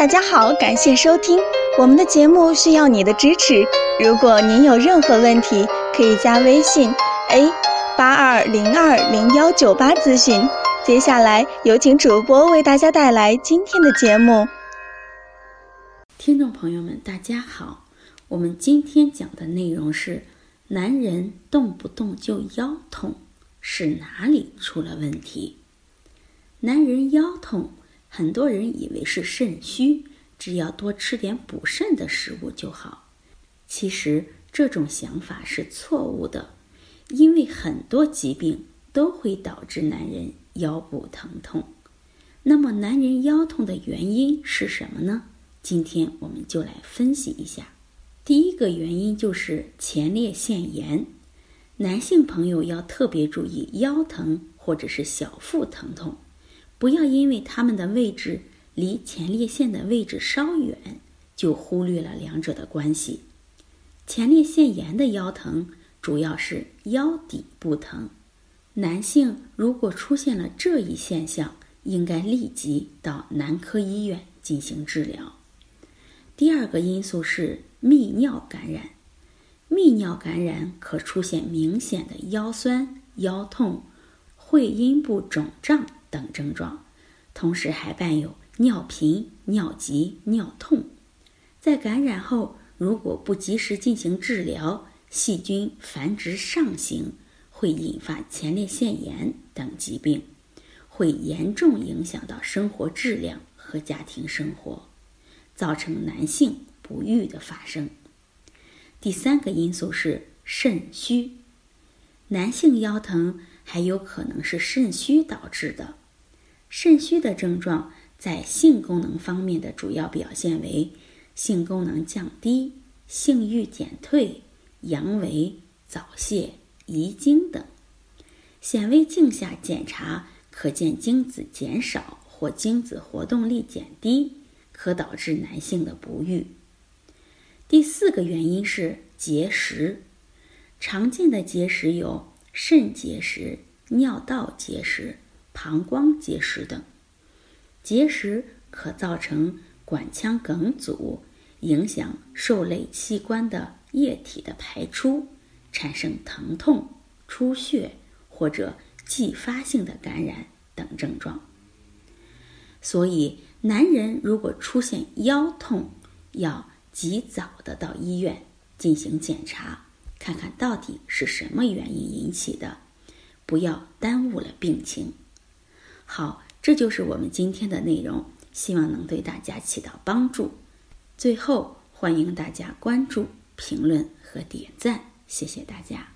大家好，感谢收听我们的节目，需要你的支持。如果您有任何问题，可以加微信 a 八二零二零幺九八咨询。接下来有请主播为大家带来今天的节目。听众朋友们，大家好，我们今天讲的内容是：男人动不动就腰痛，是哪里出了问题？男人腰痛。很多人以为是肾虚，只要多吃点补肾的食物就好。其实这种想法是错误的，因为很多疾病都会导致男人腰部疼痛。那么，男人腰痛的原因是什么呢？今天我们就来分析一下。第一个原因就是前列腺炎，男性朋友要特别注意腰疼或者是小腹疼痛。不要因为它们的位置离前列腺的位置稍远，就忽略了两者的关系。前列腺炎的腰疼主要是腰底部疼，男性如果出现了这一现象，应该立即到男科医院进行治疗。第二个因素是泌尿感染，泌尿感染可出现明显的腰酸、腰痛、会阴部肿胀。等症状，同时还伴有尿频、尿急、尿痛。在感染后，如果不及时进行治疗，细菌繁殖上行，会引发前列腺炎等疾病，会严重影响到生活质量和家庭生活，造成男性不育的发生。第三个因素是肾虚，男性腰疼还有可能是肾虚导致的。肾虚的症状在性功能方面的主要表现为性功能降低、性欲减退、阳痿、早泄、遗精等。显微镜下检查可见精子减少或精子活动力减低，可导致男性的不育。第四个原因是结石，常见的结石有肾结石、尿道结石。膀胱结石等，结石可造成管腔梗阻，影响受累器官的液体的排出，产生疼痛、出血或者继发性的感染等症状。所以，男人如果出现腰痛，要及早的到医院进行检查，看看到底是什么原因引起的，不要耽误了病情。好，这就是我们今天的内容，希望能对大家起到帮助。最后，欢迎大家关注、评论和点赞，谢谢大家。